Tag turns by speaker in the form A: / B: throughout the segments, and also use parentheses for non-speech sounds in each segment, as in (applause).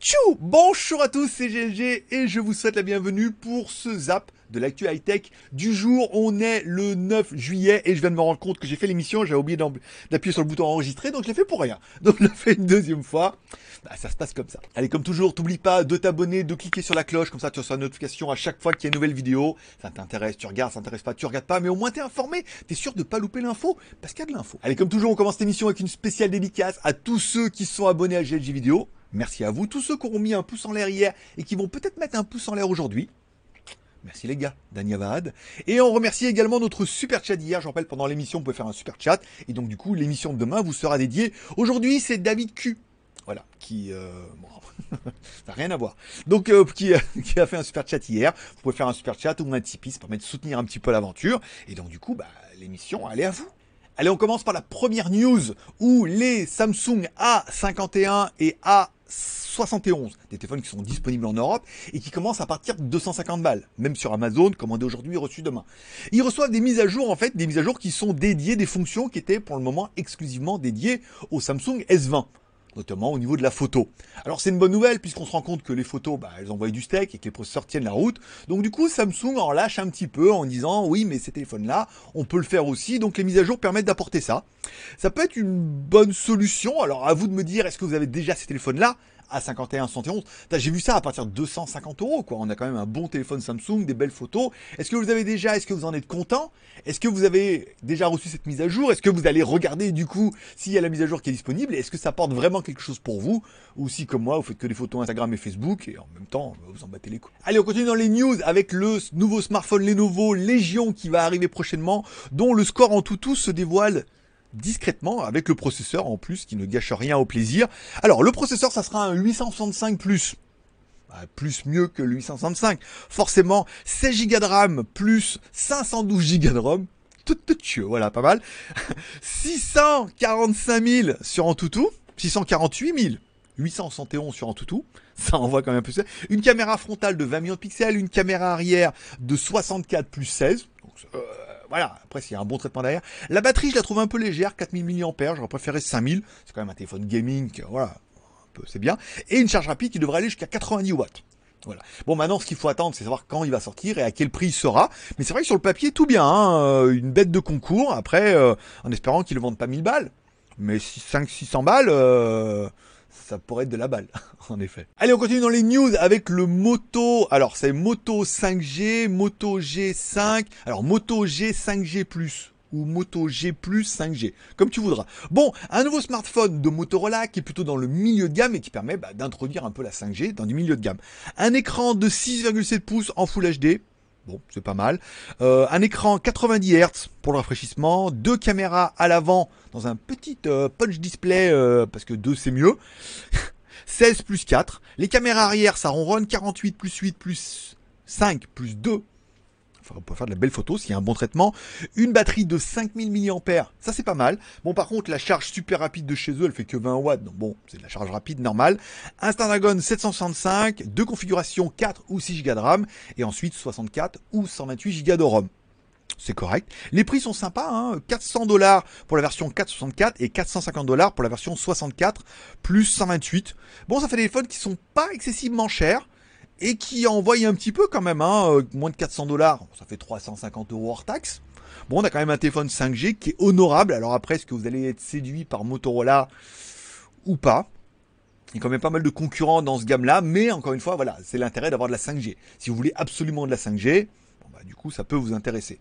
A: Tchou! Bonjour à tous, c'est GLG et je vous souhaite la bienvenue pour ce zap de l'actu high-tech du jour. On est le 9 juillet et je viens de me rendre compte que j'ai fait l'émission, j'ai oublié d'appuyer sur le bouton enregistrer, donc je l'ai fait pour rien. (laughs) Donc je l'ai fait une deuxième fois. Bah, ça se passe comme ça. Allez, comme toujours, t'oublie pas de t'abonner, de cliquer sur la cloche, comme ça tu reçois une notification à chaque fois qu'il y a une nouvelle vidéo. Ça t'intéresse, tu regardes, ça t'intéresse pas, tu regardes pas, mais au moins t'es informé, t'es sûr de pas louper l'info, parce qu'il y a de l'info. Allez, comme toujours, on commence cette émission avec une spéciale dédicace à tous ceux qui sont abonnés à GLG Vidéo. Merci à vous, tous ceux qui auront mis un pouce en l'air hier et qui vont peut-être mettre un pouce en l'air aujourd'hui. Merci les gars, Danyavad. Et on remercie également notre super chat d'hier. Je rappelle, pendant l'émission, vous pouvez faire un super chat. Et donc, du coup, l'émission de demain vous sera dédiée. Aujourd'hui, c'est David Q. Voilà, qui... Euh, (laughs) ça n'a rien à voir. Donc, euh, qui, (laughs) qui, a fait un super chat hier. Vous pouvez faire un super chat ou un Tipeee, ça permet de soutenir un petit peu l'aventure. Et donc, du coup, bah, l'émission, elle est à vous. Allez, on commence par la première news où les Samsung A51 et A71, des téléphones qui sont disponibles en Europe et qui commencent à partir de 250 balles, même sur Amazon, commandé aujourd'hui, reçu demain. Ils reçoivent des mises à jour, en fait, des mises à jour qui sont dédiées, des fonctions qui étaient pour le moment exclusivement dédiées au Samsung S20 notamment au niveau de la photo. Alors c'est une bonne nouvelle puisqu'on se rend compte que les photos, bah, elles envoient du steak et que les processeurs tiennent la route. Donc du coup, Samsung en lâche un petit peu en disant oui, mais ces téléphones-là, on peut le faire aussi. Donc les mises à jour permettent d'apporter ça. Ça peut être une bonne solution. Alors à vous de me dire, est-ce que vous avez déjà ces téléphones-là? À 51, 71. J'ai vu ça à partir de 250 euros, quoi. On a quand même un bon téléphone Samsung, des belles photos. Est-ce que vous avez déjà, est-ce que vous en êtes content? Est-ce que vous avez déjà reçu cette mise à jour? Est-ce que vous allez regarder, du coup, s'il y a la mise à jour qui est disponible? Est-ce que ça apporte vraiment quelque chose pour vous? Ou si, comme moi, vous faites que des photos Instagram et Facebook et en même temps, vous en battez les coups. Allez, on continue dans les news avec le nouveau smartphone Lenovo Légion qui va arriver prochainement, dont le score en tout tout se dévoile discrètement avec le processeur en plus qui ne gâche rien au plaisir. Alors le processeur ça sera un 865 plus. Bah, plus mieux que le 865. Forcément 16 Go de RAM plus 512 Go de ROM. Tout, voilà, pas mal. (laughs) 645 000 sur Antutu. 648 000. 871 sur Antutu. (laughs) Ça envoie quand même un ça. Une caméra frontale de 20 millions de pixels, une caméra arrière de 64 plus 16. Donc, euh, voilà, après s'il y a un bon traitement derrière. La batterie, je la trouve un peu légère, 4000 mAh, j'aurais préféré 5000. C'est quand même un téléphone gaming, voilà, c'est bien. Et une charge rapide qui devrait aller jusqu'à 90 watts. Voilà. Bon, maintenant, ce qu'il faut attendre, c'est savoir quand il va sortir et à quel prix il sera. Mais c'est vrai que sur le papier, tout bien. Hein, euh, une bête de concours. Après, euh, en espérant qu'il ne vende pas 1000 balles. Mais 500-600 balles, euh, ça pourrait être de la balle, (laughs) en effet. Allez, on continue dans les news avec le Moto. Alors, c'est Moto 5G, Moto G5. Alors, Moto G5G+, ou Moto G 5G, comme tu voudras. Bon, un nouveau smartphone de Motorola qui est plutôt dans le milieu de gamme et qui permet bah, d'introduire un peu la 5G dans du milieu de gamme. Un écran de 6,7 pouces en Full HD, Bon, c'est pas mal. Euh, un écran 90 Hz pour le rafraîchissement. Deux caméras à l'avant dans un petit euh, punch display euh, parce que deux c'est mieux. (laughs) 16 plus 4. Les caméras arrière, ça ronronne. 48 plus 8 plus 5 plus 2 on peut faire de la belle photo s'il y a un bon traitement. Une batterie de 5000 mAh, ça c'est pas mal. Bon, par contre, la charge super rapide de chez eux, elle fait que 20 watts. Donc bon, c'est de la charge rapide normale. Un Snapdragon 765, deux configurations 4 ou 6 Go de RAM, et ensuite 64 ou 128 Go de ROM c'est correct. Les prix sont sympas, hein 400 dollars pour la version 464 et 450 dollars pour la version 64 plus 128. Bon, ça fait des téléphones qui sont pas excessivement chers et qui envoie un petit peu quand même, hein, euh, moins de 400 dollars, ça fait 350 euros hors taxe. Bon, on a quand même un téléphone 5G qui est honorable. Alors après, est-ce que vous allez être séduit par Motorola ou pas? Il y a quand même pas mal de concurrents dans ce gamme-là, mais encore une fois, voilà, c'est l'intérêt d'avoir de la 5G. Si vous voulez absolument de la 5G, bon bah, du coup, ça peut vous intéresser.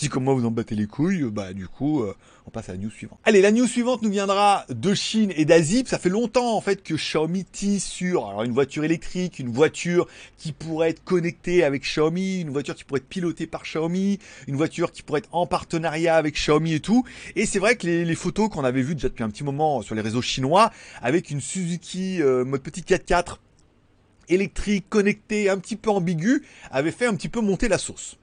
A: Si comme moi vous en battez les couilles, bah du coup, euh, on passe à la news suivante. Allez, la news suivante nous viendra de Chine et d'Asie. Ça fait longtemps en fait que Xiaomi tisse sur une voiture électrique, une voiture qui pourrait être connectée avec Xiaomi, une voiture qui pourrait être pilotée par Xiaomi, une voiture qui pourrait être en partenariat avec Xiaomi et tout. Et c'est vrai que les, photos qu'on avait vues déjà depuis un petit moment sur les réseaux chinois, avec une Suzuki euh, mode petit 4x4 électrique connectée un petit peu ambiguë, avaient fait un petit peu monter la sauce.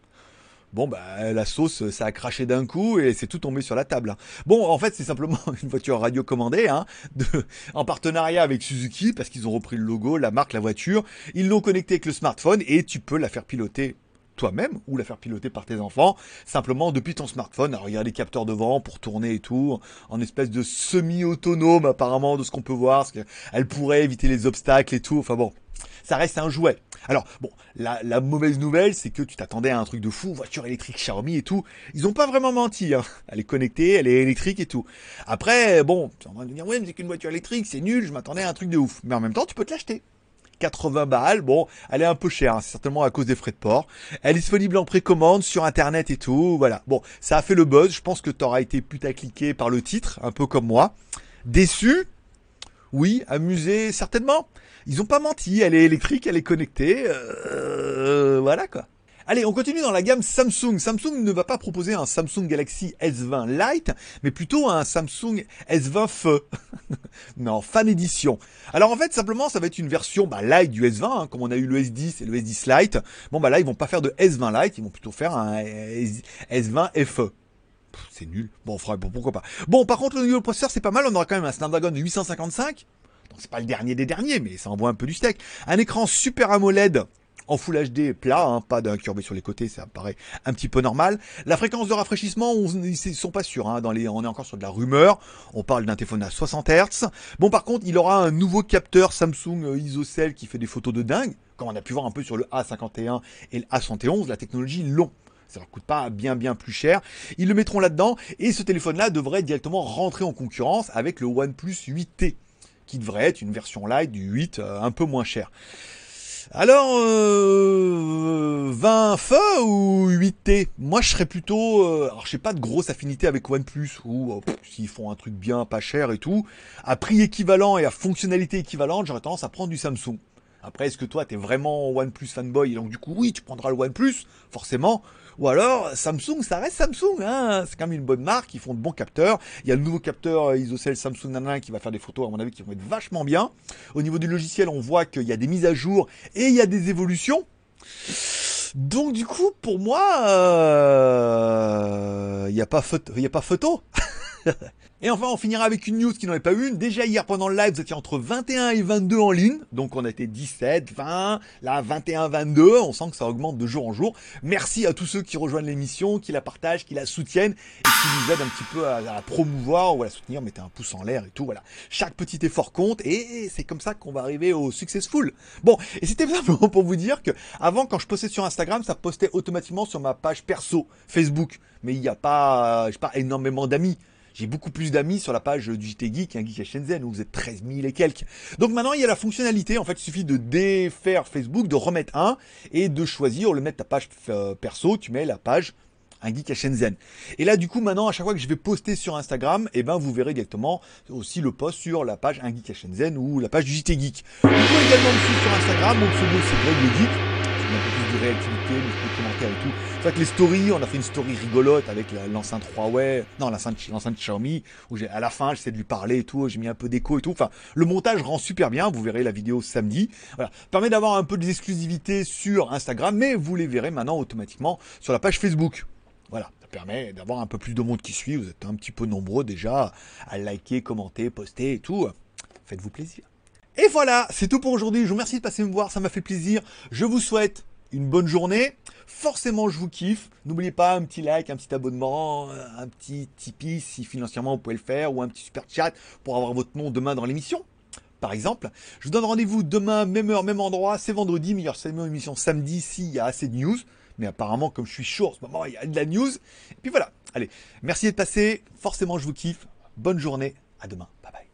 A: Bon, bah, la sauce, ça a craché d'un coup et c'est tout tombé sur la table. Hein. Bon, en fait, c'est simplement (laughs) une voiture radio commandée, hein, de, en partenariat avec Suzuki, parce qu'ils ont repris le logo, la marque, la voiture. Ils l'ont connecté avec le smartphone et tu peux la faire piloter toi-même ou la faire piloter par tes enfants, simplement depuis ton smartphone. Alors il y a des capteurs devant pour tourner et tout, en espèce de semi-autonome apparemment de ce qu'on peut voir, parce qu'elle pourrait éviter les obstacles et tout. Enfin bon, ça reste un jouet. Alors bon, la, mauvaise nouvelle, c'est que tu t'attendais à un truc de fou, voiture électrique Xiaomi et tout. Ils ont pas vraiment menti. Hein. Elle est connectée, elle est électrique et tout. Après, bon, tu es en train de dire ouais, mais c'est qu'une voiture électrique, c'est nul. Je m'attendais à un truc de ouf. Mais en même temps, tu peux te l'acheter. 80 balles. Bon, elle est un peu chère, hein, c'est certainement à cause des frais de port. Elle est disponible en précommande sur internet et tout. Voilà. Bon, ça a fait le buzz. Je pense que tu auras été putacliqué par le titre, un peu comme moi. Déçu Oui, amusé, certainement. Ils ont pas menti. Elle est électrique, elle est connectée. Euh, voilà quoi. Allez, on continue dans la gamme Samsung. Samsung ne va pas proposer un Samsung Galaxy S20 Lite, mais plutôt un Samsung S20 Feu. (laughs) non, fan édition. Alors en fait, simplement, ça va être une version bah, Lite du S20, hein, comme on a eu le S10 et le S10 Lite. Bon bah là, ils vont pas faire de S20 Lite, ils vont plutôt faire un S20 FE c'est nul. Bon, pourquoi pas. Bon, par contre, le niveau processeur, c'est pas mal. On aura quand même un Snapdragon 855. Donc, c'est pas le dernier des derniers, mais ça envoie un peu du steak. Un écran Super AMOLED en Full HD plat, hein, pas d'incurvé sur les côtés, ça paraît un petit peu normal. La fréquence de rafraîchissement, on, ils sont pas sûrs, hein, dans les, on est encore sur de la rumeur. On parle d'un téléphone à 60 Hz. Bon, par contre, il aura un nouveau capteur Samsung euh, ISOCELL qui fait des photos de dingue, comme on a pu voir un peu sur le A51 et le A71, la technologie long ça leur coûte pas bien bien plus cher. Ils le mettront là-dedans et ce téléphone-là devrait directement rentrer en concurrence avec le OnePlus 8T qui devrait être une version light du 8 euh, un peu moins cher. Alors, euh, 20 feux ou 8T Moi, je serais plutôt... Euh, alors, je sais pas de grosse affinité avec OnePlus, ou euh, s'ils font un truc bien, pas cher et tout, à prix équivalent et à fonctionnalité équivalente, j'aurais tendance à prendre du Samsung. Après, est-ce que toi, tu es vraiment OnePlus fanboy, et donc du coup, oui, tu prendras le OnePlus, forcément, ou alors, Samsung, ça reste Samsung. Hein c'est quand même une bonne marque. Ils font de bons capteurs. Il y a le nouveau capteur euh, ISOCELL Samsung Nana qui va faire des photos, à mon avis, qui vont être vachement bien. Au niveau du logiciel, on voit qu'il y a des mises à jour et il y a des évolutions. Donc du coup, pour moi, euh, il n'y a pas photo. Il a pas photo. (laughs) Et enfin, on finira avec une news qui n'en est pas une. Déjà hier pendant le live, vous étiez entre 21 et 22 en ligne. Donc on été 17, 20, là 21, 22. On sent que ça augmente de jour en jour. Merci à tous ceux qui rejoignent l'émission, qui la partagent, qui la soutiennent et qui nous aident un petit peu à, la promouvoir ou à la soutenir. Mettez un pouce en l'air et tout. Voilà. Chaque petit effort compte et c'est comme ça qu'on va arriver au successful. Bon, et c'était (laughs) simplement pour vous dire que avant, quand je postais sur Instagram, ça postait automatiquement sur ma page perso Facebook. Mais il n'y a pas, je pas, énormément d'amis. J'ai beaucoup plus d'amis sur la page du JT Geek qu'un Geek à Shenzhen où vous êtes 13 000 et quelques. Donc maintenant, il y a la fonctionnalité. En fait, il suffit de défaire Facebook, de remettre un et de choisir, de mettre ta page euh, perso, tu mets la page un geek à Shenzhen. Et là, du coup, maintenant, à chaque fois que je vais poster sur Instagram, eh ben, vous verrez directement aussi le post sur la page un geek à Shenzhen ou la page du JT Geek. Vous pouvez également me suivre sur Instagram. Mon pseudo, c'est Greg le Geek un peu plus de réactivité, de commentaires et tout. C'est vrai que les stories, on a fait une story rigolote avec l'enceinte Huawei, non, l'enceinte Xiaomi, où j'ai, à la fin, j'essaie de lui parler et tout, j'ai mis un peu d'écho et tout. Enfin, le montage rend super bien, vous verrez la vidéo samedi. Voilà. Permet d'avoir un peu d'exclusivité sur Instagram, mais vous les verrez maintenant automatiquement sur la page Facebook. Voilà, ça permet d'avoir un peu plus de monde qui suit. Vous êtes un petit peu nombreux déjà à liker, commenter, poster et tout. Faites-vous plaisir. Et voilà, c'est tout pour aujourd'hui. Je vous remercie de passer me voir, ça m'a fait plaisir. Je vous souhaite une bonne journée. Forcément, je vous kiffe. N'oubliez pas un petit like, un petit abonnement, un petit Tipeee si financièrement vous pouvez le faire, ou un petit super chat pour avoir votre nom demain dans l'émission. Par exemple, je vous donne rendez-vous demain, même heure, même endroit. C'est vendredi, meilleure émission samedi s'il y a assez de news. Mais apparemment, comme je suis chaud en ce moment, il y a de la news. Et puis voilà. Allez, merci d'être passé. Forcément, je vous kiffe. Bonne journée. À demain. Bye bye.